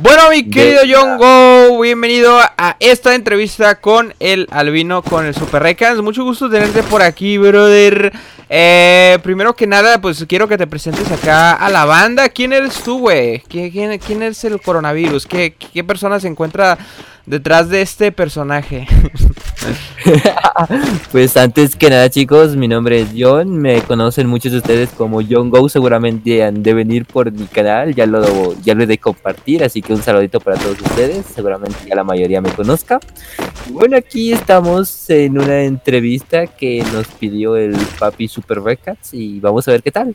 Bueno, mi querido John Go, bienvenido a esta entrevista con el albino, con el Super Recans. Mucho gusto tenerte por aquí, brother. Eh, primero que nada, pues quiero que te presentes acá a la banda. ¿Quién eres tú, güey? ¿Quién, ¿Quién, es el coronavirus? ¿Qué, ¿Qué persona se encuentra detrás de este personaje? pues antes que nada chicos, mi nombre es John, me conocen muchos de ustedes como John Go, seguramente han de venir por mi canal, ya lo, ya lo he de compartir, así que un saludito para todos ustedes, seguramente ya la mayoría me conozca. bueno, aquí estamos en una entrevista que nos pidió el papi Super Records y vamos a ver qué tal.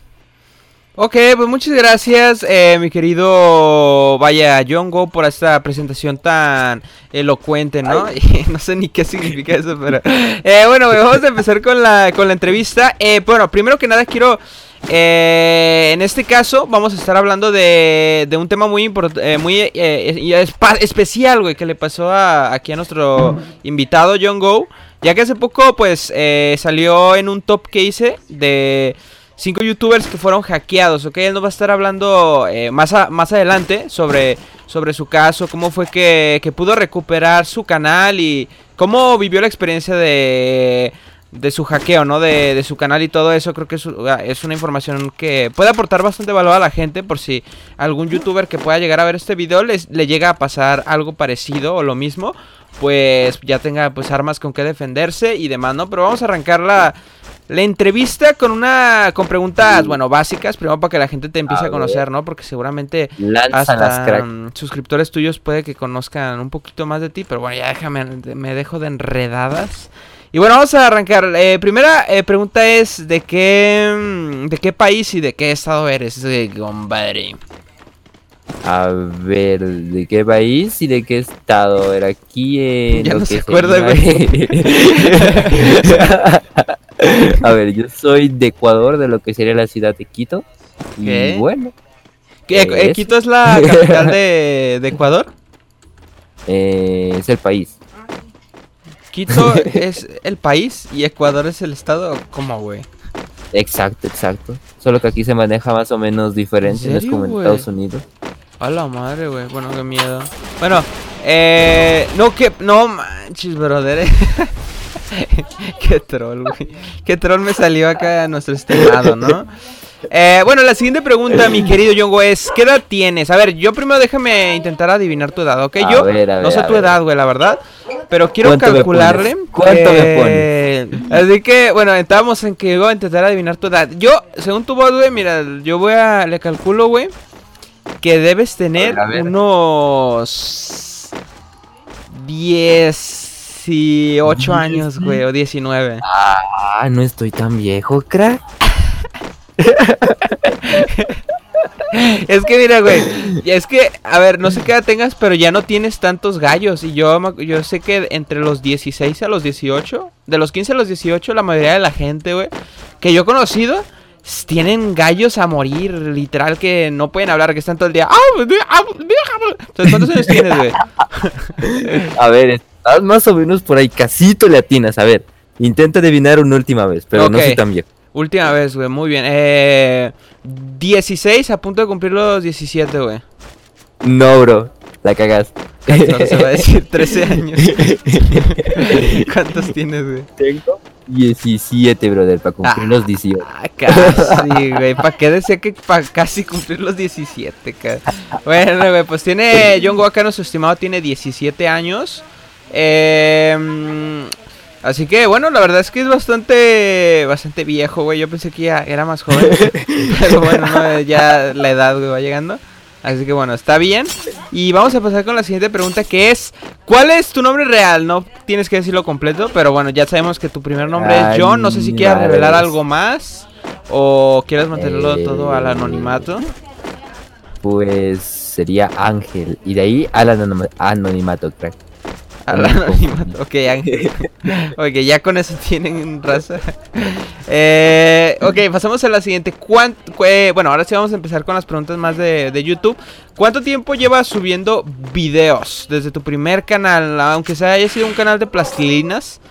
Ok, pues muchas gracias, eh, mi querido Vaya Yongo, por esta presentación tan elocuente, ¿no? no sé ni qué significa eso, pero... Eh, bueno, vamos a empezar con la, con la entrevista. Eh, bueno, primero que nada quiero... en este caso vamos a estar hablando de, de un tema muy importante, muy especial, güey, que le pasó a, aquí a nuestro invitado John Go, ya que hace poco pues salió en un top que hice de cinco youtubers que fueron hackeados, ¿ok? Él nos va a estar hablando eh, más, más adelante sobre, sobre su caso, cómo fue que, que pudo recuperar su canal y cómo vivió la experiencia de, de su hackeo, ¿no? De, de, su canal y todo eso. Creo que es, ah, es, una información que puede aportar bastante valor a la gente por si algún youtuber que pueda llegar a ver este video les, le llega a pasar algo parecido o lo mismo. Pues ya tenga pues armas con que defenderse y demás, ¿no? Pero vamos a arrancar la, la entrevista con una con preguntas, bueno, básicas, primero para que la gente te empiece a, conocer, ¿no? Porque seguramente hasta mm, suscriptores tuyos puede que conozcan un poquito más de ti, pero bueno, ya déjame, me dejo de enredadas. Y bueno, vamos a arrancar. Eh, primera eh, pregunta es ¿de qué mm, de qué país y de qué estado eres, compadre? A ver, ¿de qué país y de qué estado? Era aquí en. Ya no se acuerda, güey. A ver, yo soy de Ecuador, de lo que sería la ciudad de Quito. Y bueno. ¿Qué, ¿Quito es la capital de, Ecuador? Eh, es el país. Quito es el país y Ecuador es el estado. ¿Cómo, güey? Exacto, exacto. Solo que aquí se maneja más o menos diferente, no es como en Estados Unidos. A la madre, güey. Bueno, qué miedo. Bueno, eh. No, que. No manches, brother. Qué troll, güey. Qué troll me salió acá a nuestro estimado, ¿no? Eh, bueno, la siguiente pregunta, mi querido Yongo, es ¿qué edad tienes? A ver, yo primero déjame intentar adivinar tu edad, ¿ok? yo no sé tu edad, güey, la verdad. Pero quiero calcularle. ¿Cuánto me pones? Así que, bueno, estábamos en que iba a intentar adivinar tu edad. Yo, según tu voz, güey, mira, yo voy a. Le calculo, güey, que debes tener unos. 10 18 años, güey, o 19. Ah, no estoy tan viejo, crack. Es que mira, güey, es que, a ver, no sé qué edad tengas, pero ya no tienes tantos gallos. Y yo, yo sé que entre los 16 a los 18, de los 15 a los 18, la mayoría de la gente, güey, que yo he conocido, tienen gallos a morir, literal, que no pueden hablar, que están todo el día. ¿cuántos años tienes, güey? A ver, más o menos por ahí, casito latinas. A ver, intenta adivinar una última vez, pero no sé tan viejo. Última vez, güey, muy bien. Eh, 16, a punto de cumplir los 17, güey. No, bro, la cagaste. Se va a decir 13 años. ¿Cuántos tienes, güey? Tengo 17, brother, para cumplir los 18. Ah, casi, güey. ¿Para qué decía que para casi cumplir los 17, Bueno, güey, pues tiene. John Waka, nuestro estimado, tiene 17 años. Eh, así que bueno, la verdad es que es bastante bastante viejo, güey. Yo pensé que ya era más joven. pero bueno, ya la edad, güey, va llegando. Así que bueno, está bien. Y vamos a pasar con la siguiente pregunta que es ¿Cuál es tu nombre real? No tienes que decirlo completo, pero bueno, ya sabemos que tu primer nombre es John. No sé si quieres revelar algo más o quieres mantenerlo todo al anonimato. Pues sería Ángel. Y de ahí al anonimato, crack. Ok, Ángel. ok, ya con eso tienen raza. Eh, ok, pasamos a la siguiente. bueno, ahora sí vamos a empezar con las preguntas más de, YouTube. ¿Cuánto tiempo llevas subiendo videos desde tu primer canal? Aunque sea haya sido un canal de plastilinas.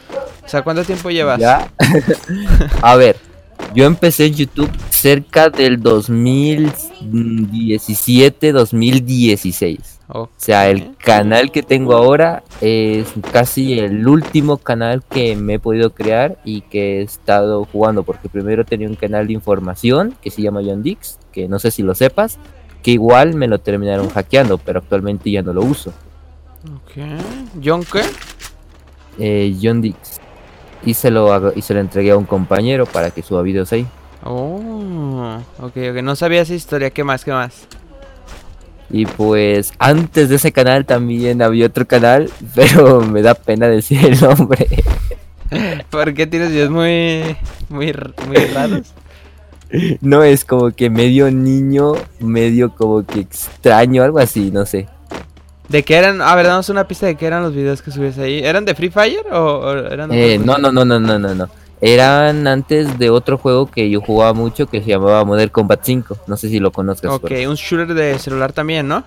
O sea, ¿cuánto tiempo llevas? a ver, yo empecé en YouTube cerca del 2017, 2016. O sea, el canal que tengo ahora es casi el último canal que me he podido crear y que he estado jugando, porque primero tenía un canal de información que se llama John Dix, que no sé si lo sepas, que igual me lo terminaron hackeando, pero actualmente ya no lo uso. Ok. ¿John qué? Eh, John Dix. Y se, lo y se lo entregué a un compañero para que suba videos ahí. Oh, ok, ok. No sabía esa historia. ¿Qué más? ¿Qué más? Y pues antes de ese canal también había otro canal, pero me da pena decir el nombre. ¿Por qué tienes videos muy, muy, muy raros? No, es como que medio niño, medio como que extraño, algo así, no sé. ¿De qué eran? A ver, damos una pista de qué eran los videos que subías ahí. ¿Eran de Free Fire o, eran eh, no, no, no, no, no, no, no. Eran antes de otro juego que yo jugaba mucho que se llamaba Model Combat 5. No sé si lo conozcas. Ok, un shooter de celular también, ¿no?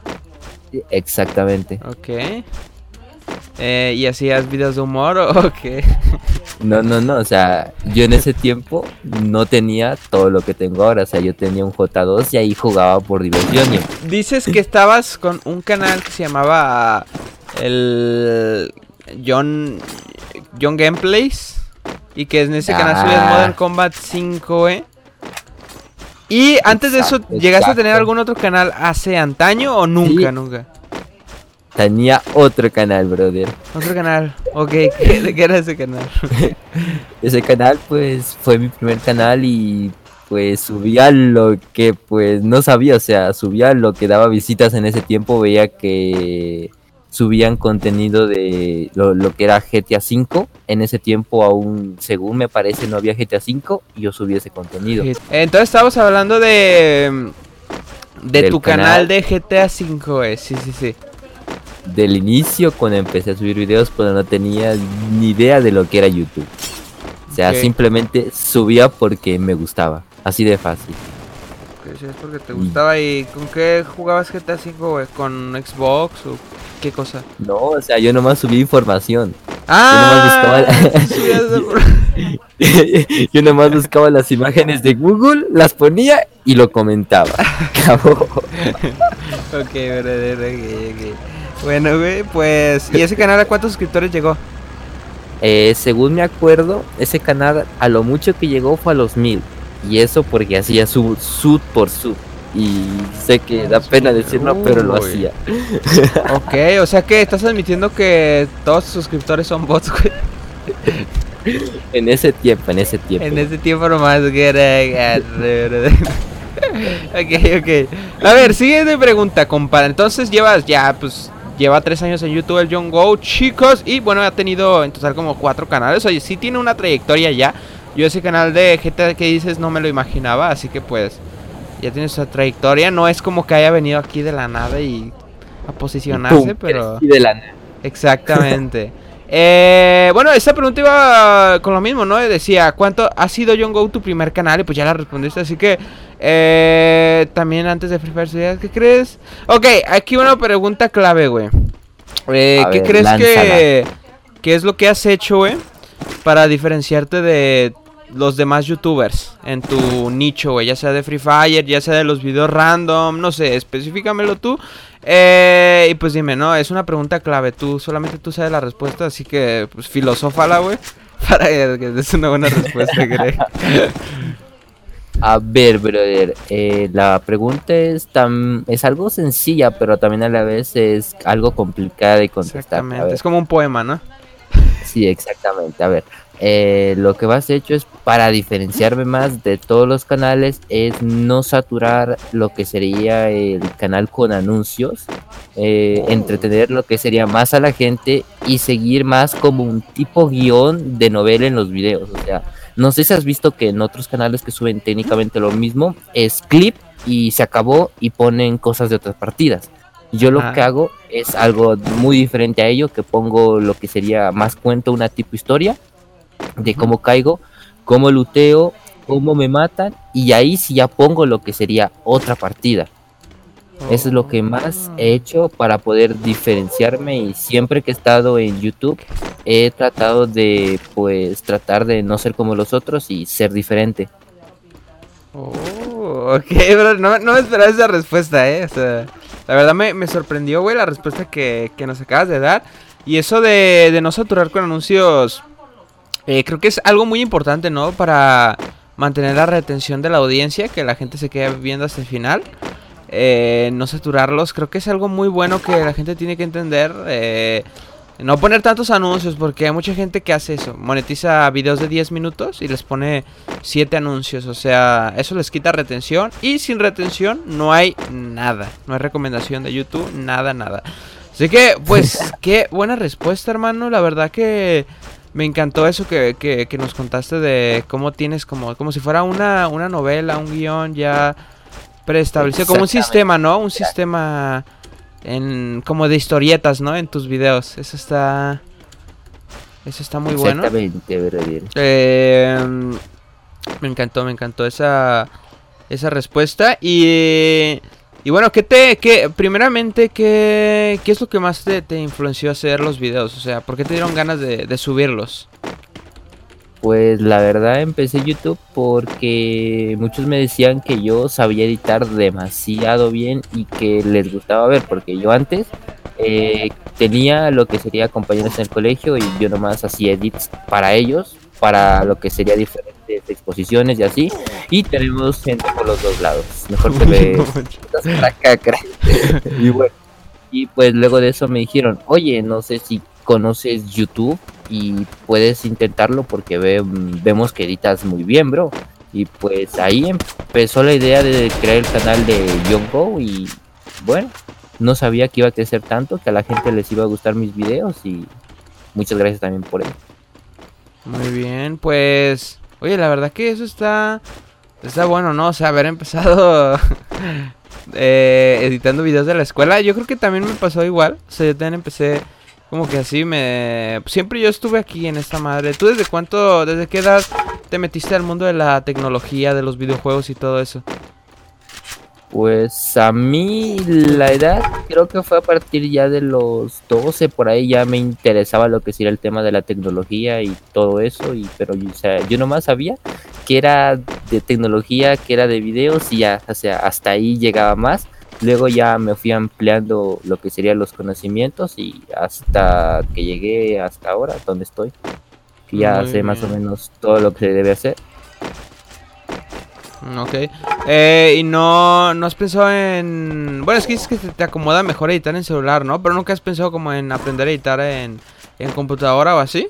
Exactamente. Ok. Eh, ¿Y hacías videos de humor o qué? No, no, no, o sea, yo en ese tiempo no tenía todo lo que tengo ahora, o sea, yo tenía un J2 y ahí jugaba por diversión. Dices que estabas con un canal que se llamaba el John John Gameplays y que en ese canal subías ah. Modern Combat 5, ¿eh? Y antes de eso, ¿llegaste a tener algún otro canal hace antaño o nunca, nunca? Tenía otro canal, brother. Otro canal, ok. ¿De qué era ese canal? ese canal, pues, fue mi primer canal y pues subía lo que pues no sabía, o sea, subía lo que daba visitas en ese tiempo, veía que subían contenido de lo, que era GTA V. En ese tiempo aún, según me parece, no había GTA V y yo subí ese contenido. Entonces estamos hablando de de tu canal, de GTA V, eh. sí, sí, sí del inicio cuando empecé a subir videos, pero no tenía ni idea de lo que era YouTube. O sea, simplemente subía porque me gustaba. Así de fácil. Okay, es porque te gustaba. ¿Y con qué jugabas GTA V, ¿Con Xbox o qué cosa? No, o sea, yo nomás subí información. Ah, yo nomás buscaba, las imágenes de Google, las ponía y lo comentaba. ok, verdadero, ok, bueno, güey, pues. ¿Y ese canal a cuántos suscriptores llegó? Eh, según me acuerdo, ese canal a lo mucho que llegó fue a los mil. Y eso porque hacía su sud por sub. Y sé que da pena decirlo, pero lo hacía. ok, o sea que estás admitiendo que todos tus suscriptores son bots, güey. en ese tiempo, en ese tiempo. En ese tiempo nomás, ok, ok. A ver, siguiente pregunta, compadre. Entonces llevas ya, pues, Lleva tres años en YouTube el John Go, chicos. Y bueno, ha tenido en total como cuatro canales. Oye, sí tiene una trayectoria ya. Yo ese canal de GTA que dices no me lo imaginaba. Así que pues ya tiene su trayectoria. No es como que haya venido aquí de la nada y a posicionarse, pero... de la nada. Exactamente. Eh, bueno, esta pregunta iba con lo mismo, ¿no? Decía, ¿cuánto ha sido John Go tu primer canal? Y pues ya la respondiste, así que eh, también antes de Free Fire, ¿qué crees? Ok, aquí una pregunta clave, güey. Eh, ¿Qué crees que, que es lo que has hecho, güey? Para diferenciarte de los demás youtubers en tu nicho, güey, ya sea de Free Fire, ya sea de los videos random, no sé, específicamelo tú. Eh, y pues dime, ¿no? Es una pregunta clave, tú solamente tú sabes la respuesta, así que pues filosófala, güey, para que des una buena respuesta, creo. A ver, brother, eh, la pregunta es, tan, es algo sencilla, pero también a la vez es algo complicada de contestar. Exactamente, es como un poema, ¿no? Sí, exactamente. A ver, eh, lo que vas hecho es para diferenciarme más de todos los canales es no saturar lo que sería el canal con anuncios, eh, entretener lo que sería más a la gente y seguir más como un tipo guion de novela en los videos. O sea, no sé si has visto que en otros canales que suben técnicamente lo mismo es clip y se acabó y ponen cosas de otras partidas. Yo lo que hago es algo muy diferente a ello, que pongo lo que sería más cuento una tipo historia de cómo caigo, cómo luteo, cómo me matan y ahí sí ya pongo lo que sería otra partida. Eso es lo que más he hecho para poder diferenciarme y siempre que he estado en YouTube he tratado de pues tratar de no ser como los otros y ser diferente. Oh, ok, bro, no, no me esperaba esa respuesta, eh. O sea, La verdad me, me sorprendió, güey, la respuesta que, que nos acabas de dar. Y eso de, de no saturar con anuncios, eh, creo que es algo muy importante, ¿no? Para mantener la retención de la audiencia, que la gente se quede viendo hasta el final. Eh, no saturarlos, creo que es algo muy bueno que la gente tiene que entender. Eh, no poner tantos anuncios, porque hay mucha gente que hace eso. Monetiza videos de 10 minutos y les pone 7 anuncios. O sea, eso les quita retención. Y sin retención no hay nada. No hay recomendación de YouTube, nada, nada. Así que, pues, qué buena respuesta, hermano. La verdad que me encantó eso que, que, que nos contaste de cómo tienes como, como si fuera una, una novela, un guion ya preestablecido. Como un sistema, ¿no? Un sistema en como de historietas, ¿no? En tus videos. Eso está... Eso está muy bueno. Exactamente. Eh, me encantó, me encantó esa, esa respuesta. Y, y bueno, ¿qué te, qué, primeramente, ¿qué, ¿qué es lo que más te, te influenció a hacer los videos? O sea, ¿por qué te dieron ganas de, subirlos? Pues la verdad empecé YouTube porque muchos me decían que yo sabía editar demasiado bien y que les gustaba ver, porque yo antes eh, tenía lo que sería compañeros en el colegio y yo nomás hacía edits para ellos, para lo que sería diferentes exposiciones y así, y tenemos gente por los dos lados. Mejor te ve y bueno, y pues luego de eso me dijeron, oye, no sé si conoces YouTube y puedes intentarlo porque ve, vemos que editas muy bien, bro. Y pues ahí empezó la idea de crear el canal de Young Go y bueno, no sabía que iba a crecer tanto, que a la gente les iba a gustar mis videos y muchas gracias también por ello. Muy bien, pues, oye, la verdad que eso está, está bueno, ¿no? O sea, haber empezado eh, editando videos de la escuela, yo creo que también me pasó igual, o sea, yo también empecé como que así me... Siempre yo estuve aquí en esta madre. ¿Tú desde cuánto, desde qué edad te metiste al mundo de la tecnología, de los videojuegos y todo eso? Pues a mí la edad creo que fue a partir ya de los 12, por ahí ya me interesaba lo que sería el tema de la tecnología y todo eso, y pero o sea, yo nomás sabía que era de tecnología, que era de videos y ya, o sea, hasta ahí llegaba más. Luego ya me fui ampliando lo que serían los conocimientos y hasta que llegué hasta ahora, donde estoy. Que ya Muy sé más o menos todo lo que se debe hacer. Ok. Eh, y no, no has pensado en... Bueno, es que dices te acomoda mejor editar en celular, ¿no? Pero nunca has pensado como en aprender a editar en, en computadora o así.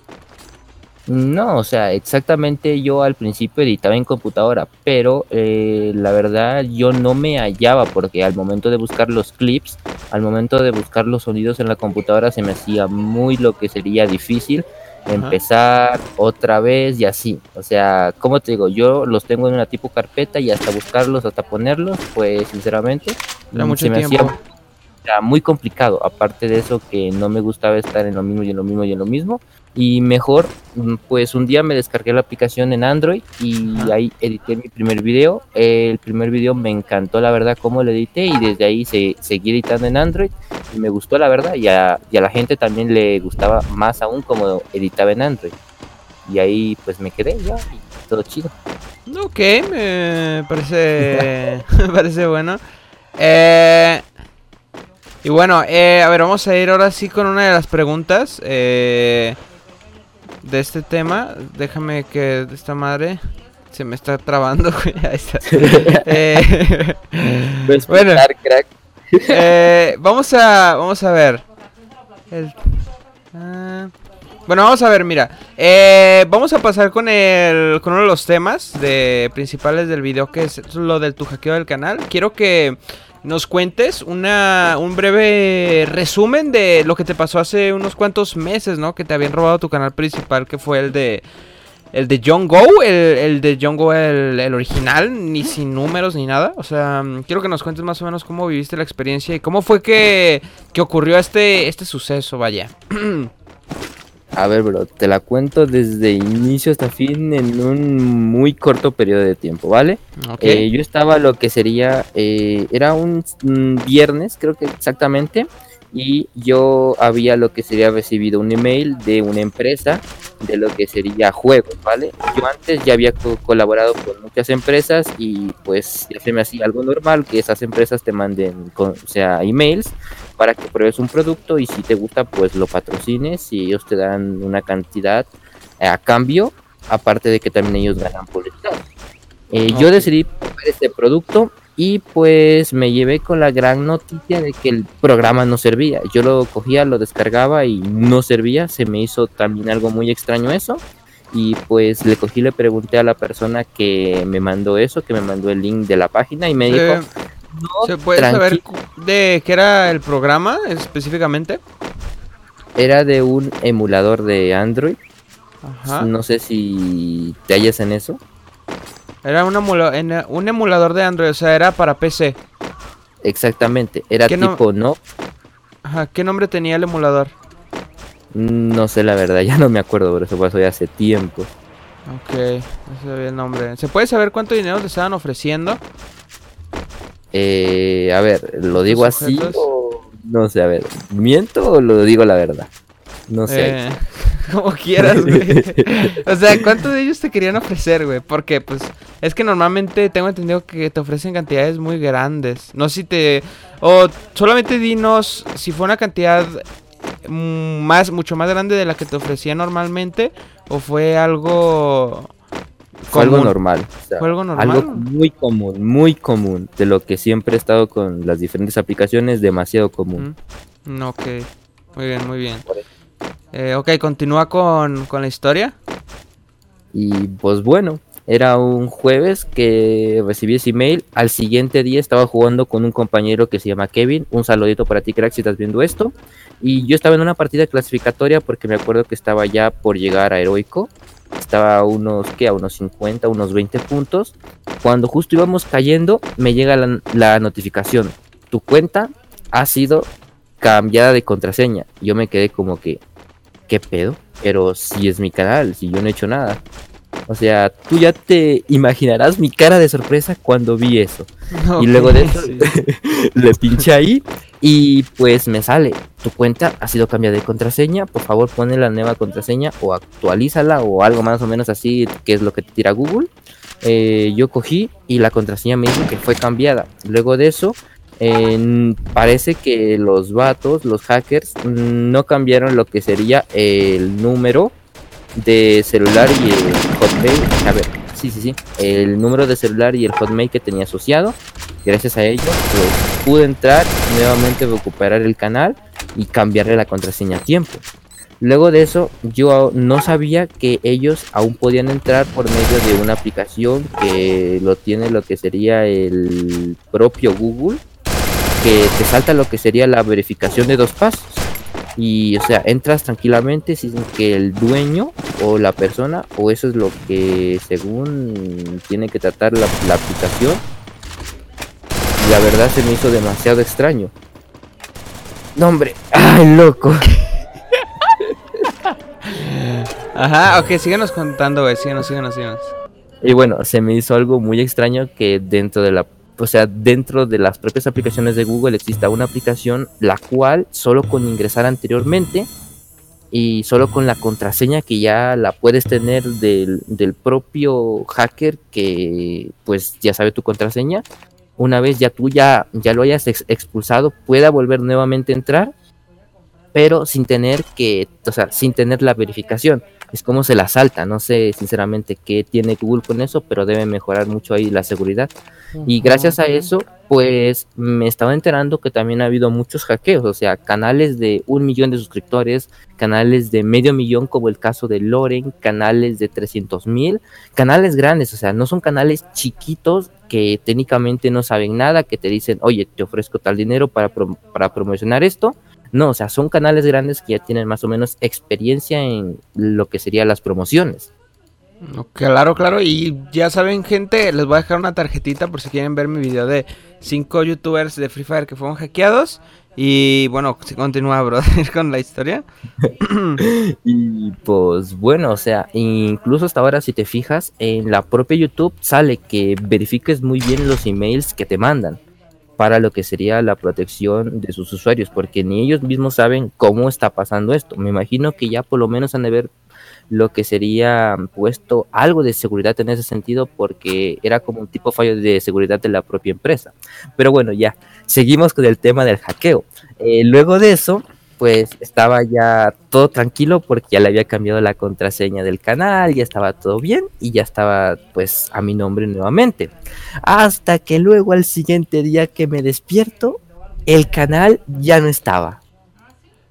No, o sea, exactamente yo al principio editaba en computadora, pero eh, la verdad yo no me hallaba porque al momento de buscar los clips, al momento de buscar los sonidos en la computadora se me hacía muy lo que sería difícil empezar otra vez y así. O sea, como te digo, yo los tengo en una tipo carpeta y hasta buscarlos, hasta ponerlos, pues sinceramente Era mm, mucho se me hacía muy complicado. Aparte de eso, que no me gustaba estar en lo mismo y en lo mismo y en lo mismo. Y mejor, mm, pues un día me descargué la aplicación en Android y ahí edité mi primer video. El primer video me encantó, la verdad, cómo lo edité y desde ahí se, seguí editando en Android y me gustó, la verdad. Y a, y a la gente también le gustaba más aún como editaba en Android. Y ahí pues me quedé ya y todo chido. Ok, me parece, me parece bueno. Eh, y bueno, eh, a ver, vamos a ir ahora sí con una de las preguntas eh, de este tema. Déjame que esta madre se me está trabando. Ahí está. Eh, bueno, crack. eh, vamos a vamos a ver. El- ah, bueno, vamos a ver, mira. Eh, vamos a pasar con el con uno de los temas de principales del video que es lo del tu hackeo del canal. Quiero que nos cuentes una un breve resumen de lo que te pasó hace unos cuantos meses, ¿no? Que te habían robado tu canal principal, que fue el de el de John Go, el, el de John Go, el, el original, ni sin números ni nada. O sea, mm, quiero que nos cuentes más o menos cómo viviste la experiencia y cómo fue que, que ocurrió este, este suceso, vaya. A ver, bro, te la cuento desde inicio hasta fin en un muy corto periodo de tiempo, ¿vale? Eh, yo estaba lo que sería, eh, era un viernes, creo que exactamente, y yo había lo que sería recibido un email de una empresa de lo que sería juegos, ¿vale? Yo antes ya había co- colaborado con muchas empresas y pues ya se me hacía algo normal que esas empresas te manden, con, o sea, emails para que pruebes un producto y si te gusta pues lo patrocines y ellos te dan una cantidad eh, a cambio, aparte de que también ellos ganan publicidad. Eh, Yo Ok. decidí este producto y pues me llevé con la gran noticia de que el programa no servía. Yo lo cogía, lo descargaba y no servía. Se me hizo también algo muy extraño eso. Y pues le cogí, le pregunté a la persona que me mandó eso, que me mandó el link de la página y me dijo, Eh, no, ¿Se puede saber tranquilo". cu- de qué era el programa específicamente? era de un emulador de Android. Ajá. No sé si te hallas en eso. Era un, emula- en- un emulador de Android, o sea, era para PC. Exactamente, era ¿Qué no- tipo no, Ajá, ¿qué nombre tenía el emulador? no sé la verdad, ya no me acuerdo, pero eso pasó ya hace tiempo. Ok, no sabía el nombre. ¿Se puede saber cuánto dinero te estaban ofreciendo? Eh, a ver, ¿lo digo ¿Los así o no sé? A ver, ¿miento o lo digo la verdad? No sé. Eh, como quieras, güey. o sea, ¿cuánto de ellos te querían ofrecer, güey? Porque, pues, es que normalmente tengo entendido que te ofrecen cantidades muy grandes. No sé si te... O solamente dinos si fue una cantidad mm, más, mucho más grande de la que te ofrecía normalmente o fue algo... Fue algo normal. o sea, ¿Fue algo normal? Algo muy común, muy común. De lo que siempre he estado con las diferentes aplicaciones, demasiado común. Mm, Ok, muy bien, muy bien. Por eso. Eh, ok, continúa con, con la historia. Y pues bueno, era un jueves que recibí ese email. Al siguiente día estaba jugando con un compañero que se llama Kevin. Un saludito para ti, crack, si estás viendo esto. Y yo estaba en una partida clasificatoria porque me acuerdo que estaba ya por llegar a Heroico. Estaba a unos, ¿qué? A unos 50, unos 20 puntos. Cuando justo íbamos cayendo, me llega la, la notificación. Tu cuenta ha sido cambiada de contraseña. Yo me quedé como que, ¿qué pedo? Pero si es mi canal, si yo no he hecho nada. O sea, tú ya te imaginarás mi cara de sorpresa cuando vi eso. Y luego de eso, Sí. le pinché ahí y pues me sale, tu cuenta ha sido cambiada de contraseña, por favor ponle la nueva contraseña o actualízala o algo más o menos así, que es lo que te tira Google. Eh, yo cogí y la contraseña me dijo que fue cambiada. Luego de eso, parece que los vatos, los hackers, no cambiaron lo que sería el número de celular y el hotmail. A ver, sí, sí, sí. El número de celular y el hotmail que tenía asociado. Gracias a ello, pues pude entrar nuevamente, recuperar el canal y cambiarle la contraseña a tiempo. Luego de eso, yo no sabía que ellos aún podían entrar por medio de una aplicación que lo tiene lo que sería el propio Google, que te salta lo que sería la verificación de dos pasos. Y, o sea, entras tranquilamente sin que el dueño o la persona, o eso es lo que según tiene que tratar la, la aplicación, la verdad se me hizo demasiado extraño. No, hombre, ay, loco. Ajá, ok, síguenos contando, güey. Síguenos, síguenos, síguenos. Y bueno, se me hizo algo muy extraño que dentro de la, o sea, dentro de las propias aplicaciones de Google exista una aplicación la cual solo con ingresar anteriormente y solo con la contraseña que ya la puedes tener del, del propio hacker que pues ya sabe tu contraseña, una vez ya tú ya, ya lo hayas ex- expulsado, pueda volver nuevamente a entrar, pero sin tener que, o sea, sin tener la verificación es como se la salta. No sé sinceramente qué tiene Google con eso, pero debe mejorar mucho ahí la seguridad. Y gracias a eso, pues me estaba enterando que también ha habido muchos hackeos, o sea, canales de un millón de suscriptores, canales de medio millón como el caso de Loren, canales de 300 mil, canales grandes, o sea, no son canales chiquitos que técnicamente no saben nada, que te dicen, oye, te ofrezco tal dinero para, prom- para promocionar esto. No, o sea, son canales grandes que ya tienen más o menos experiencia en lo que serían las promociones. Claro, claro, y ya saben, gente, les voy a dejar una tarjetita por si quieren ver mi video de 5 youtubers de Free Fire que fueron hackeados. Y bueno, se continúa, brother, con la historia. Y pues bueno, o sea, incluso hasta ahora si te fijas, en la propia YouTube sale que verifiques muy bien los emails que te mandan para lo que sería la protección de sus usuarios, porque ni ellos mismos saben cómo está pasando esto. Me imagino que ya por lo menos han de haber lo que sería puesto algo de seguridad en ese sentido porque era como un tipo fallo de seguridad de la propia empresa. Pero bueno, ya, seguimos con el tema del hackeo. Eh, luego de eso, pues estaba ya todo tranquilo porque ya le había cambiado la contraseña del canal, ya estaba todo bien y ya estaba pues a mi nombre nuevamente. Hasta que luego al siguiente día que me despierto, el canal ya no estaba.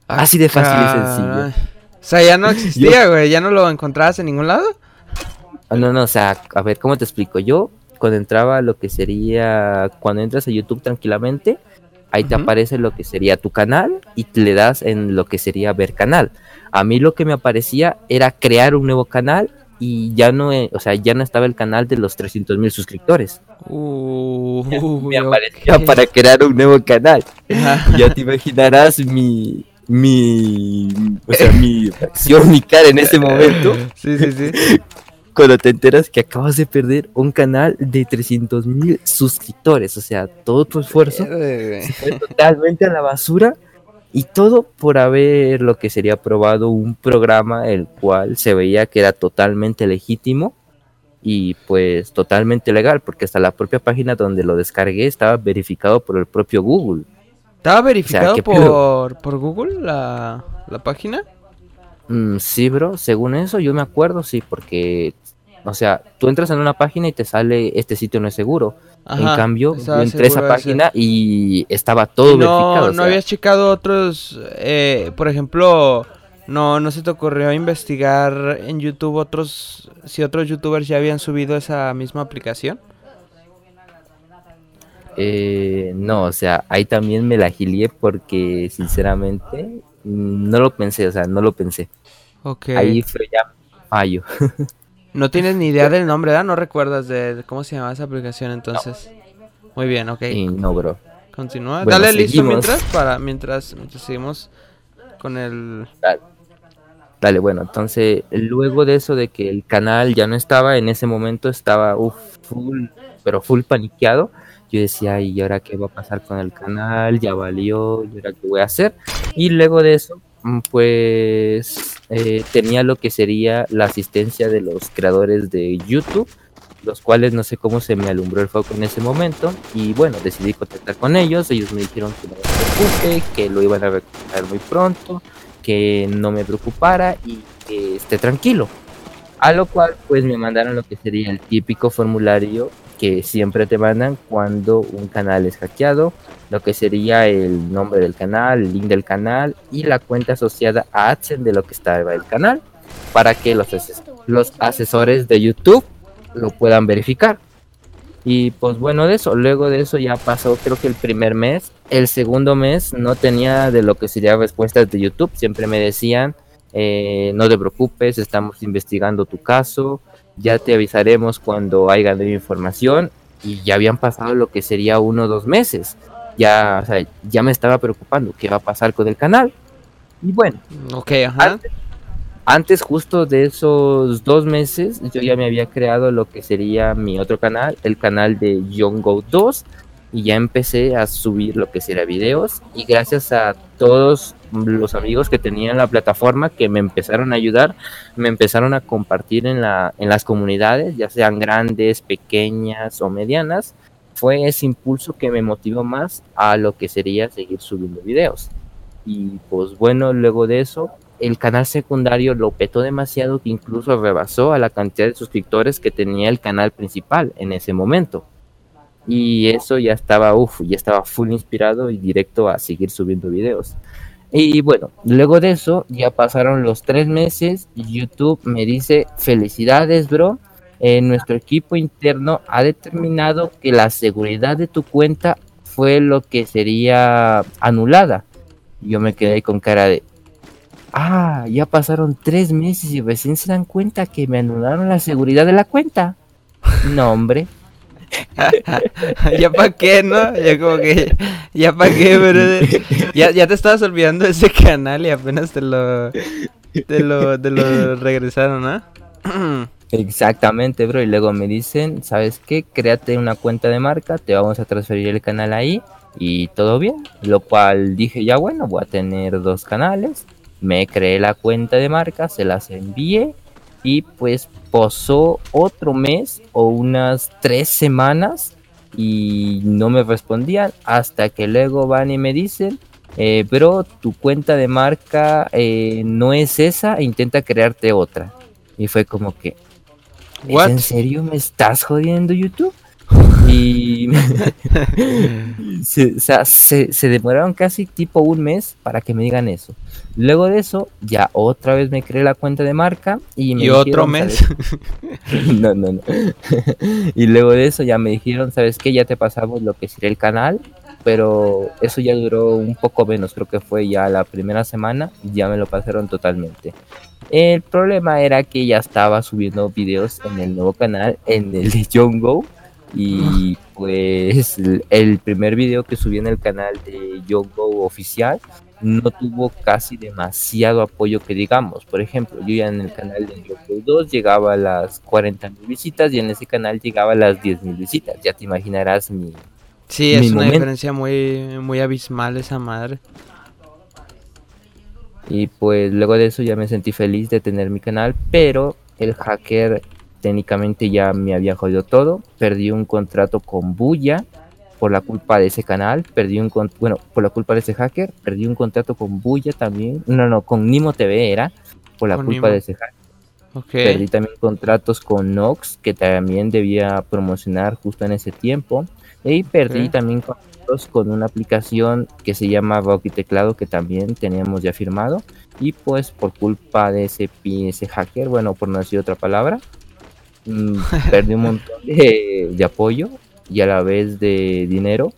Así de fácil y sencillo. O sea, ya no existía, güey, ya no lo encontrabas en ningún lado. Ah, no, no, o sea, a ver, ¿cómo te explico? Yo cuando entraba lo que sería, cuando entras a YouTube tranquilamente, ahí te aparece lo que sería tu canal y le das en lo que sería ver canal. A mí lo que me aparecía era crear un nuevo canal y ya no, o sea, ya no estaba el canal de los 300 mil suscriptores. Uh, me aparecía para crear un nuevo canal. Ya te imaginarás mi, mi, o sea, mi acción, mi cara en ese momento. Sí, sí, sí cuando te enteras que acabas de perder un canal de 300 mil suscriptores. O sea, todo tu esfuerzo se fue totalmente a la basura. Y todo por haber lo que sería probado un programa el cual se veía que era totalmente legítimo y pues totalmente legal, porque hasta la propia página donde lo descargué estaba verificado por el propio Google. ¿Estaba verificado por, por Google la, la página? Mm, sí, bro, según eso yo me acuerdo, sí, porque o sea, tú entras en una página y te sale este sitio no es seguro. en cambio, yo entré a esa página y estaba todo verificado. ¿No habías checado otros, eh, por ejemplo, no, no se te ocurrió investigar en YouTube otros, si otros youtubers ya habían subido esa misma aplicación? Eh, no, o sea, ahí también me la agilié porque sinceramente no lo pensé, o sea, no lo pensé. Okay. Ahí fue ya fallo. No tienes ni idea del nombre, ¿verdad? No recuerdas de cómo se llamaba esa aplicación entonces. Muy bien, ok. no, bro. Continúa. Dale listo mientras para mientras, seguimos con el Dale. bueno, entonces luego de eso de que el canal ya no estaba, en ese momento estaba uf, full, pero full paniqueado. Yo decía, ¿y ahora qué va a pasar con el canal? Ya valió, ¿y ahora qué voy a hacer? Y luego de eso, mm, pues eh, tenía lo que sería la asistencia de los creadores de YouTube, los cuales no sé cómo se me alumbró el foco en ese momento. Y bueno, decidí contactar con ellos. Ellos me dijeron que no me preocupe, que lo iban a recuperar muy pronto, que no me preocupara y que esté tranquilo. A lo cual pues me mandaron lo que sería el típico formulario que siempre te mandan cuando un canal es hackeado, lo que sería el nombre del canal, el link del canal y la cuenta asociada a AdSense de lo que estaba el canal para que los, los asesores de YouTube lo puedan verificar. Y pues bueno, de eso, luego de eso ya pasó creo que el primer mes, el segundo mes no tenía de lo que sería respuestas de YouTube, siempre me decían, eh, no te preocupes, estamos investigando tu caso, ya te avisaremos cuando haya de información y ya habían pasado lo que sería uno o dos meses. Ya, o sea, ya me estaba preocupando qué va a pasar con el canal. Y bueno, okay, ajá. Antes, justo de esos dos meses, yo ya me había creado lo que sería mi otro canal, el canal de Young Go 2, y ya empecé a subir lo que sería videos. Y gracias a todos los amigos que tenían la plataforma que me empezaron a ayudar, me empezaron a compartir en, la, en las comunidades, ya sean grandes, pequeñas o medianas, fue ese impulso que me motivó más a lo que sería seguir subiendo videos. Y pues bueno, luego de eso, el canal secundario lo petó demasiado que incluso rebasó a la cantidad de suscriptores que tenía el canal principal en ese momento. Y eso ya estaba, uff, ya estaba full inspirado y directo a seguir subiendo videos. Y bueno, luego de eso ya pasaron los tres meses YouTube me dice, felicidades bro, eh, nuestro equipo interno ha determinado que la seguridad de tu cuenta fue lo que sería anulada. Yo me quedé con cara de, ah, ya pasaron tres meses y recién se dan cuenta que me anularon la seguridad de la cuenta. No, hombre. ya para qué, ¿no? Ya como que, ya para qué, brother. Ya, ya te estabas olvidando de ese canal y apenas te lo, te lo, te lo regresaron, ¿no? Exactamente, bro. Y luego me dicen, ¿sabes qué? Créate una cuenta de marca, te vamos a transferir el canal ahí y todo bien. Lo cual dije, ya bueno, voy a tener dos canales. Me creé la cuenta de marca, se las envié Y pues posó otro mes o unas tres semanas y no me respondían hasta que luego van y me dicen, eh, bro, tu cuenta de marca eh, no es esa, intenta crearte otra. Y fue como que, ¿es en serio me estás jodiendo YouTube? Y se, o sea, se, se, demoraron casi tipo un mes para que me digan eso. Luego de eso, ya otra vez me creé la cuenta de marca y me ¿Y otro mes? no, no, no. y luego de eso ya me dijeron, ¿sabes qué? Ya te pasamos lo que sería el canal, pero eso ya duró un poco menos, creo que fue ya la primera semana, ya me lo pasaron totalmente. El problema era que ya estaba subiendo videos en el nuevo canal, en el de John Go y pues el primer video que subí en el canal de Yogo oficial no tuvo casi demasiado apoyo que digamos. Por ejemplo, yo ya en el canal de Yogo 2 llegaba a las 40 mil visitas y en ese canal llegaba a las 10 mil visitas. Ya te imaginarás mi... Sí, es una diferencia muy, muy abismal esa madre. Y pues luego de eso ya me sentí feliz de tener mi canal, pero el hacker técnicamente ya me había jodido todo. Perdí un contrato con Buya por la culpa de ese canal. Perdí un bueno, por la culpa de ese hacker. Perdí un contrato con Buya también. No, no, con Nimo TV era por la culpa de ese hacker. Perdí también contratos con Nox, que también debía promocionar justo en ese tiempo. Y perdí también contratos con una aplicación que se llama Rocky Teclado, que también teníamos ya firmado. Y pues por culpa de ese, ese hacker, bueno, por no decir otra palabra, Mm, perdí un montón de, apoyo y a la vez de dinero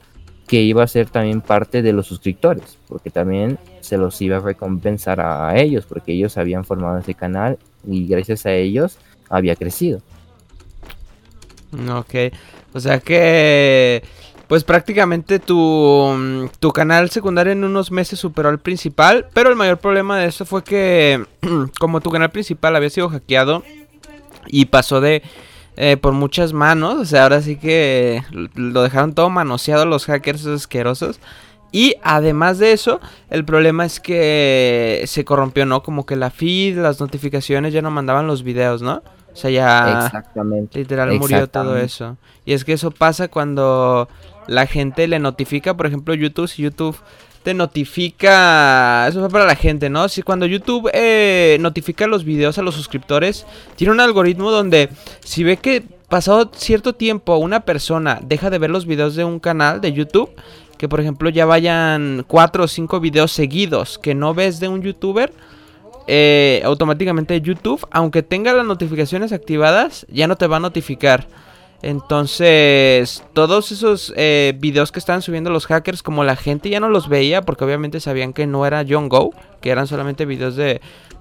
que iba a ser también parte de los suscriptores, porque también se los iba a recompensar a ellos, porque ellos habían formado ese canal y gracias a ellos había crecido. Ok, o sea que pues prácticamente tu, tu canal secundario en unos meses superó al principal, pero el mayor problema de eso fue que como tu canal principal había sido hackeado, y pasó de eh, por muchas manos. O sea, ahora sí que lo dejaron todo manoseado los hackers asquerosos. Y además de eso, el problema es que se corrompió, ¿no? Como que la feed, las notificaciones ya no mandaban los videos, ¿no? O sea, ya Exactamente. literal murió todo eso. Y es que eso pasa cuando la gente le notifica, por ejemplo, YouTube, si YouTube te notifica. Eso fue para la gente, ¿no? Si cuando YouTube eh, notifica los videos a los suscriptores, tiene un algoritmo donde si ve que pasado cierto tiempo una persona deja de ver los videos de un canal de YouTube, que por ejemplo ya vayan cuatro o cinco videos seguidos que no ves de un youtuber, eh, automáticamente YouTube, aunque tenga las notificaciones activadas, ya no te va a notificar. Entonces, todos esos eh, videos que estaban subiendo los hackers, como la gente ya no los veía, porque obviamente sabían que no era John Go, que eran solamente videos de,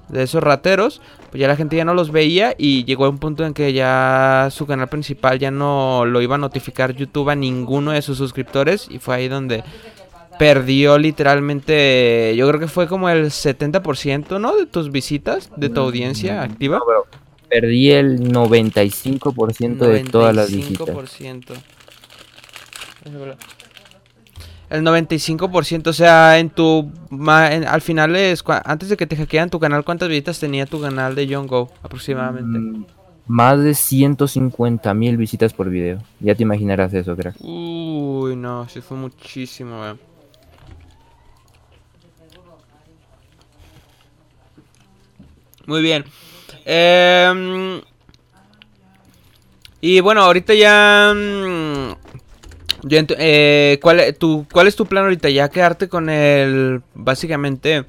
de esos rateros, pues ya la gente ya no los veía y llegó a un punto en que ya su canal principal ya no lo iba a notificar YouTube a ninguno de sus suscriptores y fue ahí donde perdió literalmente, yo creo que fue como el 70%, ¿no? De tus visitas, de tu audiencia mm, activa. Perdí el 95%, de todas las visitas. El 95%, o sea, en tu... al final es... Antes de que te hackearan tu canal, ¿cuántas visitas tenía tu canal de John Go aproximadamente? Mm, más de 150 mil visitas por video. Ya te imaginarás eso, crack. Uy, no, sí fue muchísimo, eh. Muy bien. Eh, y bueno, ahorita ya... Mm, eh, ¿cuál, tu, ¿Cuál es tu plan ahorita? ¿Ya quedarte con el... Básicamente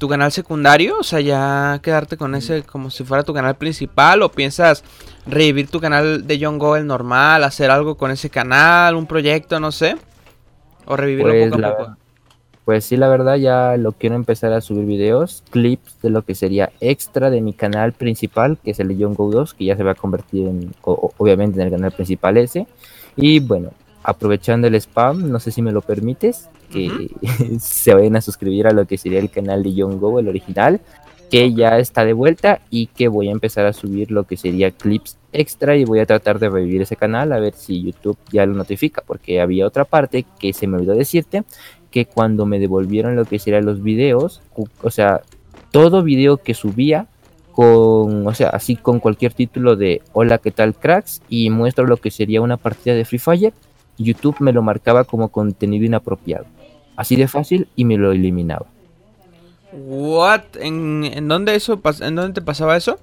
tu canal secundario? O sea, ya quedarte con ese como si fuera tu canal principal o piensas revivir tu canal de John Go el normal, hacer algo con ese canal, un proyecto, no sé. O revivirlo pues poco a poco. Pues sí, la verdad ya lo quiero empezar a subir videos, clips de lo que sería extra de mi canal principal, que es el de John Go 2, que ya se va a convertir en, obviamente en el canal principal ese. Y bueno, aprovechando el spam, no sé si me lo permites, que se vayan a suscribir a lo que sería el canal de John Go, el original, que ya está de vuelta y que voy a empezar a subir lo que sería clips extra y voy a tratar de revivir ese canal a ver si YouTube ya lo notifica, porque había otra parte que se me olvidó decirte, que cuando me devolvieron lo que serían los videos, o sea, todo video que subía con, o sea, así con cualquier título de Hola, ¿qué tal cracks? Y muestro lo que sería una partida de Free Fire, YouTube me lo marcaba como contenido inapropiado. Así de fácil y me lo eliminaba. What? ¿En, en dónde eso en dónde te pasaba eso?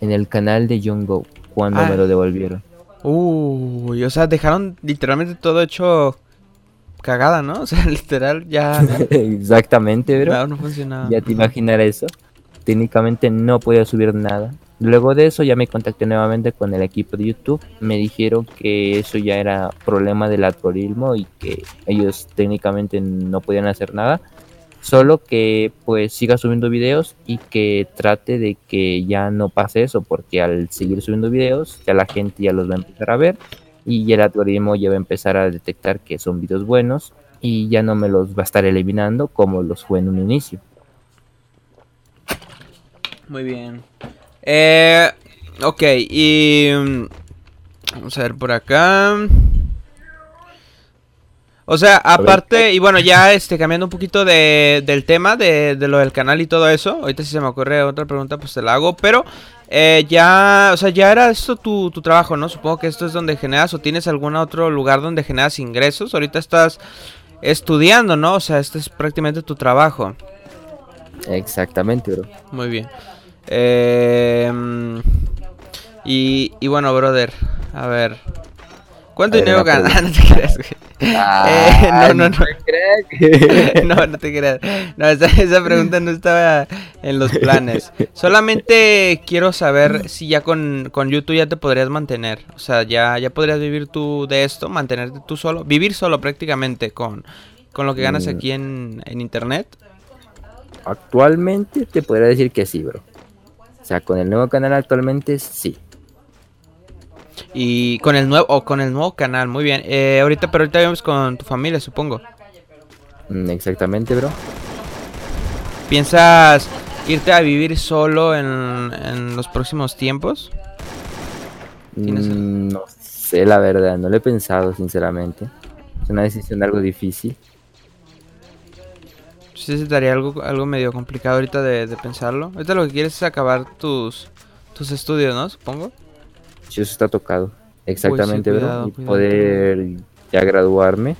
En el canal de John Go, cuando Ah. me lo devolvieron. Uy, o sea, dejaron literalmente todo hecho cagada, ¿no? O sea, literal ya Exactamente, bro. no, no funcionaba. Ya te imaginarás eso. Técnicamente no podía subir nada. Luego de eso ya me contacté nuevamente con el equipo de YouTube. Me dijeron que eso ya era problema del algoritmo y que ellos técnicamente no podían hacer nada. Solo que pues siga subiendo videos y que trate de que ya no pase eso, porque al seguir subiendo videos ya la gente ya los va a empezar a ver y el algoritmo ya va a empezar a detectar que son videos buenos y ya no me los va a estar eliminando como los fue en un inicio. Muy bien. Eh, ok, y mm, vamos a ver por acá. O sea, aparte, y bueno, ya este, cambiando un poquito de, del tema, de, de lo del canal y todo eso, ahorita si se me ocurre otra pregunta, pues te la hago, pero eh, ya, o sea, ya era esto tu, tu trabajo, ¿no? Supongo que esto es donde generas o tienes algún otro lugar donde generas ingresos, ahorita estás estudiando, ¿no? O sea, este es prácticamente tu trabajo. Exactamente, bro. Muy bien. Eh, y, y bueno, brother, a ver. ¿Cuánto A ver, dinero ganas? no te creas, güey. Eh, no, no, no. No, no te creas. No, esa, esa pregunta no estaba en los planes. Solamente quiero saber si ya con, con YouTube ya te podrías mantener. O sea, ya, ya podrías vivir tú de esto, mantenerte tú solo. Vivir solo prácticamente con, con lo que ganas aquí en, en internet. Actualmente te podría decir que sí, bro. O sea, con el nuevo canal actualmente sí. Y con el nuevo, o con el nuevo canal, muy bien. Eh, ahorita, pero ahorita vemos con tu familia, supongo. Mm, Exactamente, bro. ¿Piensas irte a vivir solo en, en los próximos tiempos? ¿Tienes- Mm, No sé, la verdad, no lo he pensado, sinceramente. Es una decisión algo difícil. Sí, haría algo, algo medio complicado ahorita de, de pensarlo. Ahorita lo que quieres es acabar tus, tus estudios, ¿no? Supongo. Eso está tocado. Exactamente, cuidado, bro. Y cuidado. poder ya graduarme.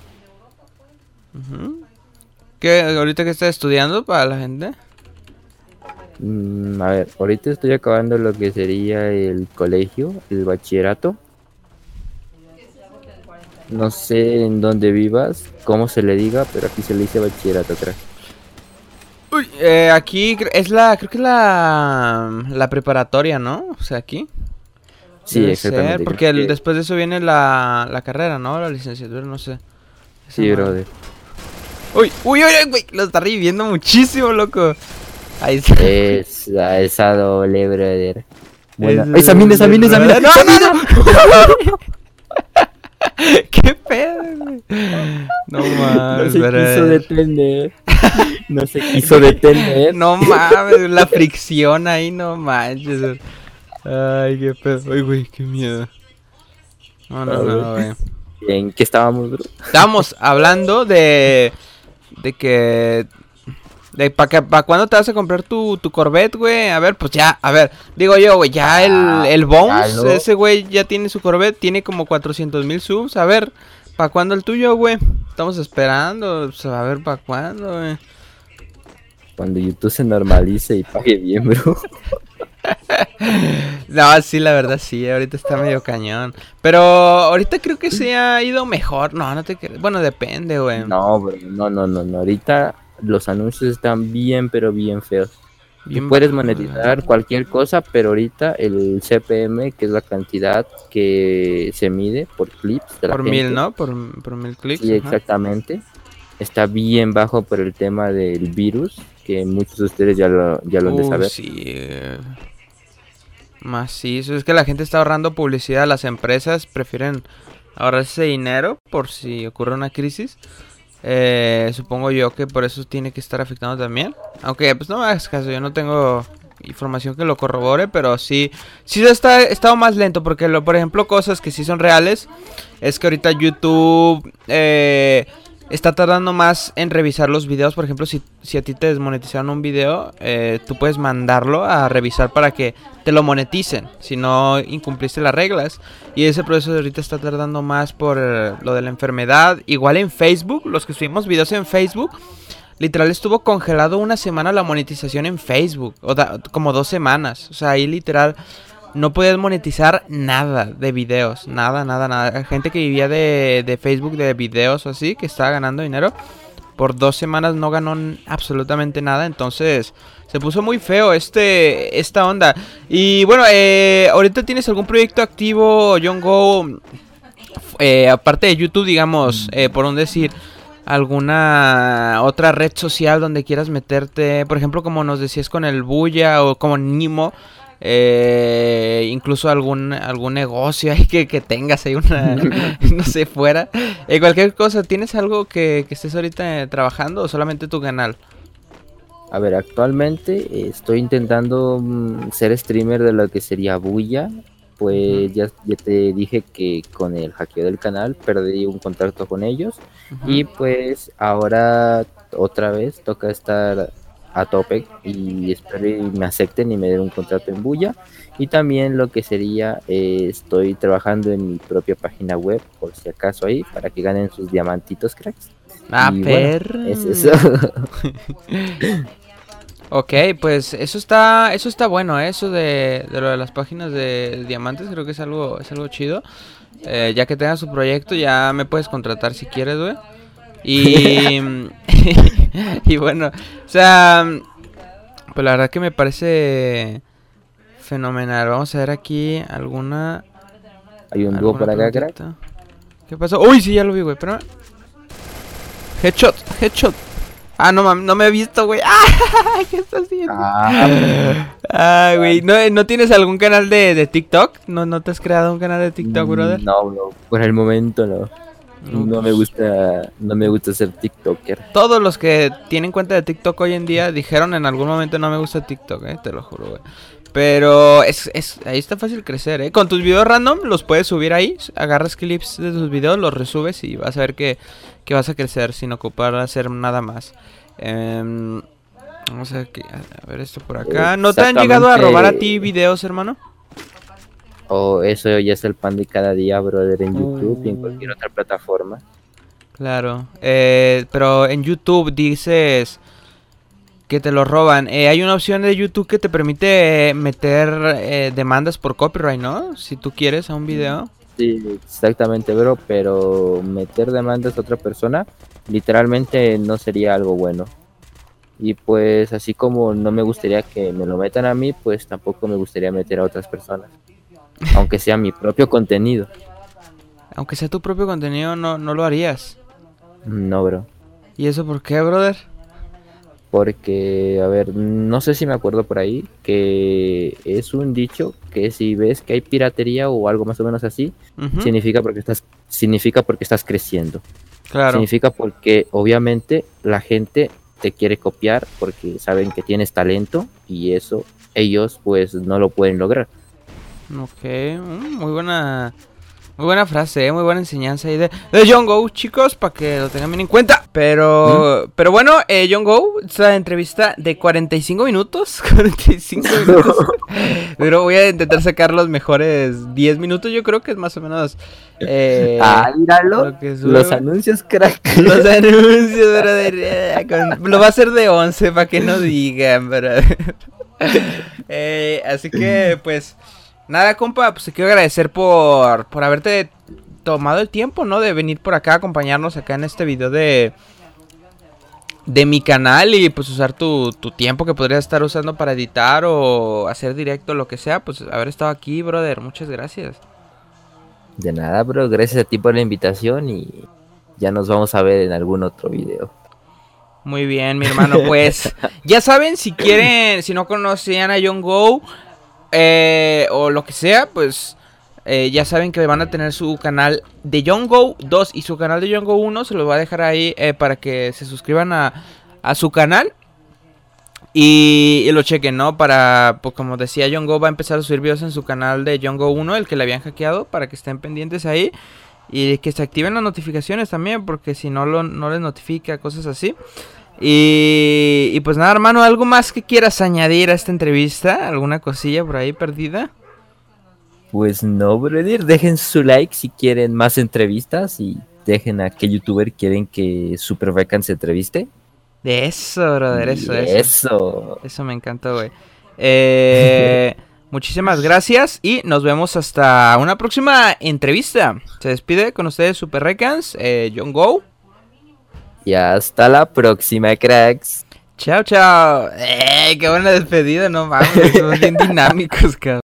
¿Qué, ahorita que estás estudiando para la gente? Mm, a ver, ahorita estoy acabando lo que sería el colegio, el bachillerato. No sé en dónde vivas, cómo se le diga, pero aquí se le dice bachillerato, crack. Uy, eh, aquí es la, creo que es la, la preparatoria, ¿no? O sea, aquí. Sí, Debe exactamente. ser, porque el- después de eso viene la, la carrera, ¿no? La licenciatura, no sé. Esa Sí, brother. Uy, uy, uy, uy, güey, lo está reviviendo muchísimo, loco. Ahí está. Esa, esa doble, brother. Buena. Es ¡Esa mina, esa mina, esa mina! No, no, no. ¿Qué pedo, güey? No No mames, se pero- quiso detener. No se quiso detener. No mames, la fricción ahí, no manches. Ay, qué pedo. Ay, güey, qué miedo. No, no, no, güey. ¿En qué estábamos, bro? Estábamos hablando de. De que. De para pa cuándo te vas a comprar tu, tu Corvette, güey. A ver, pues ya, a ver. Digo yo, güey, ya el, Ah, el Bones, ese güey ya tiene su Corvette, tiene como 400 mil subs. A ver, ¿para cuándo el tuyo, güey? Estamos esperando. Pues, a ver, ¿para cuándo, güey? Cuando YouTube se normalice y pague bien, bro. No, sí, la verdad sí, ahorita está medio cañón. Pero ahorita creo que se ha ido mejor. No, no te. Bueno, depende, güey. No, bro, no, no, no, no. Ahorita los anuncios están bien, pero bien feos. Tú Bien puedes monetizar cualquier cosa, pero ahorita el CPM, que es la cantidad que se mide por clips de la Por gente, mil, ¿no? Por, por mil clics. Sí, ajá. exactamente. Está bien bajo por el tema del virus, que muchos de ustedes ya lo, ya lo han de Uy, saber. sí. Macizo. Es que la gente está ahorrando publicidad. Las empresas prefieren ahorrarse ese dinero por si ocurre una crisis. Eh, supongo yo que por eso tiene que estar afectando también. Aunque, pues no me hagas caso, yo no tengo información que lo corrobore, pero sí, sí está estado más lento porque, lo, por ejemplo, cosas que sí son reales es que ahorita YouTube eh, está tardando más en revisar los videos. Por ejemplo, si, si a ti te desmonetizaron un video, eh, tú puedes mandarlo a revisar para que te lo moneticen. Si no incumpliste las reglas. Y ese proceso de ahorita está tardando más por eh, lo de la enfermedad. Igual en Facebook, los que subimos videos en Facebook. Literal estuvo congelado una semana la monetización en Facebook. O como dos semanas. O sea, ahí literal no podías monetizar nada de videos, nada, nada, nada. Gente que vivía de, Facebook, de videos o así, que estaba ganando dinero, por dos semanas no ganó absolutamente nada. Entonces se puso muy feo este esta onda. Y bueno, eh, ahorita tienes algún proyecto activo, John Go, eh, aparte de YouTube, digamos, eh, por un decir alguna otra red social donde quieras meterte, por ejemplo, como nos decías con el Buya o como Nimo, eh, incluso algún algún negocio ahí que, tengas ahí una no sé fuera. Eh, cualquier cosa tienes algo que, estés ahorita trabajando o solamente tu canal a ver actualmente estoy intentando mm, ser streamer de lo que sería Bulla. Pues ya, ya, te dije que con el hackeo del canal perdí un contacto con ellos. Y pues ahora otra vez toca estar a tope y espero y me acepten y me den un contrato en Bulla. Y también lo que sería, eh, estoy trabajando en mi propia página web, por si acaso ahí, para que ganen sus diamantitos, cracks. Ah, es eso. ok, pues eso está, eso está bueno, ¿eh? eso de, de, lo de las páginas de diamantes, creo que es algo, es algo chido. Eh, ya que tengas su proyecto, ya me puedes contratar si quieres, güey. Y, y bueno, o sea, pues la verdad que me parece fenomenal. Vamos a ver aquí alguna... Hay un dúo por acá, crack. ¿Qué pasó? Uy, sí, ya lo vi, güey. Pero... Headshot, headshot. Ah, no, no me he visto, güey. ¡Ah! ¿Qué estás haciendo? Ah, güey. ¿No, ¿No, tienes algún canal de, de TikTok? ¿No, ¿No te has creado un canal de TikTok, brother? No, no. Por el momento no. No me gusta, no me gusta ser TikToker. Todos los que tienen cuenta de TikTok hoy en día dijeron en algún momento no me gusta TikTok, eh, te lo juro, güey. Pero es, es, ahí está fácil crecer, ¿eh? Con tus videos random los puedes subir ahí, agarras clips de tus videos, los resubes y vas a ver que, que vas a crecer sin ocupar hacer nada más. Em, vamos a a ver esto por acá. ¿No te han llegado a robar a ti videos, hermano? O eso ya es el pan de cada día, brother, en YouTube y en cualquier otra plataforma. Claro, eh, pero en YouTube dices que te lo roban. Eh, hay una opción de YouTube que te permite eh, meter demandas por copyright, ¿no? Si tú quieres a un video. Sí, exactamente, bro, pero meter demandas a otra persona literalmente no sería algo bueno. Y pues así como no me gustaría que me lo metan a mí, pues tampoco me gustaría meter a otras personas. Aunque sea mi propio contenido. Aunque sea tu propio contenido, no, no lo harías. No, bro. ¿Y eso por qué, brother? Porque, a ver, no sé si me acuerdo por ahí, que es un dicho que si ves que hay piratería o algo más o menos así, significa porque estás significa porque estás creciendo. Claro. Significa porque obviamente la gente te quiere copiar porque saben que tienes talento y eso ellos pues no lo pueden lograr. Ok, mm, muy buena. Muy buena frase, ¿eh? muy buena enseñanza ahí de, de John Go, chicos, para que lo tengan bien en cuenta. Pero, pero bueno, eh, John Go, esta entrevista de 45 minutos. 45 minutos. pero voy a intentar sacar los mejores 10 minutos, yo creo que es más o menos. Eh, ah, míralo. los anuncios, crack. Los anuncios, brother. lo va a hacer de 11 para que no digan, brother. Eh, así que, pues. Nada, compa, pues te quiero agradecer por, por haberte tomado el tiempo, ¿no? De venir por acá, acompañarnos acá en este video de, de mi canal y pues usar tu, tu tiempo que podrías estar usando para editar o hacer directo, lo que sea, pues haber estado aquí, brother. Muchas gracias. De nada, bro. Gracias a ti por la invitación y ya nos vamos a ver en algún otro video. Muy bien, mi hermano. Pues ya saben, si quieren, si no conocían a John Go, eh, o lo que sea, pues eh, ya saben que van a tener su canal de Go 2 y su canal de Go 1. Se los voy a dejar ahí eh, para que se suscriban a, a su canal. Y, lo chequen, ¿no? Para, pues como decía, Go va a empezar a subir videos en su canal de Go 1, el que le habían hackeado, para que estén pendientes ahí. Y que se activen las notificaciones también, porque si no, lo, no les notifica, cosas así. Y, y pues nada, hermano, ¿algo más que quieras añadir a esta entrevista? ¿Alguna cosilla por ahí perdida? Pues no, brother. Dejen su like si quieren más entrevistas y dejen a qué youtuber quieren que Super Vecan se entreviste. De eso, brother, eso, eso. Eso. Eso me encantó, güey. Eh, muchísimas gracias y nos vemos hasta una próxima entrevista. Se despide con ustedes Super Recans, eh, John Go. Y hasta la próxima, cracks. Chao, chao. Eh, qué buena despedida, no mames. Somos bien dinámicos, cabrón.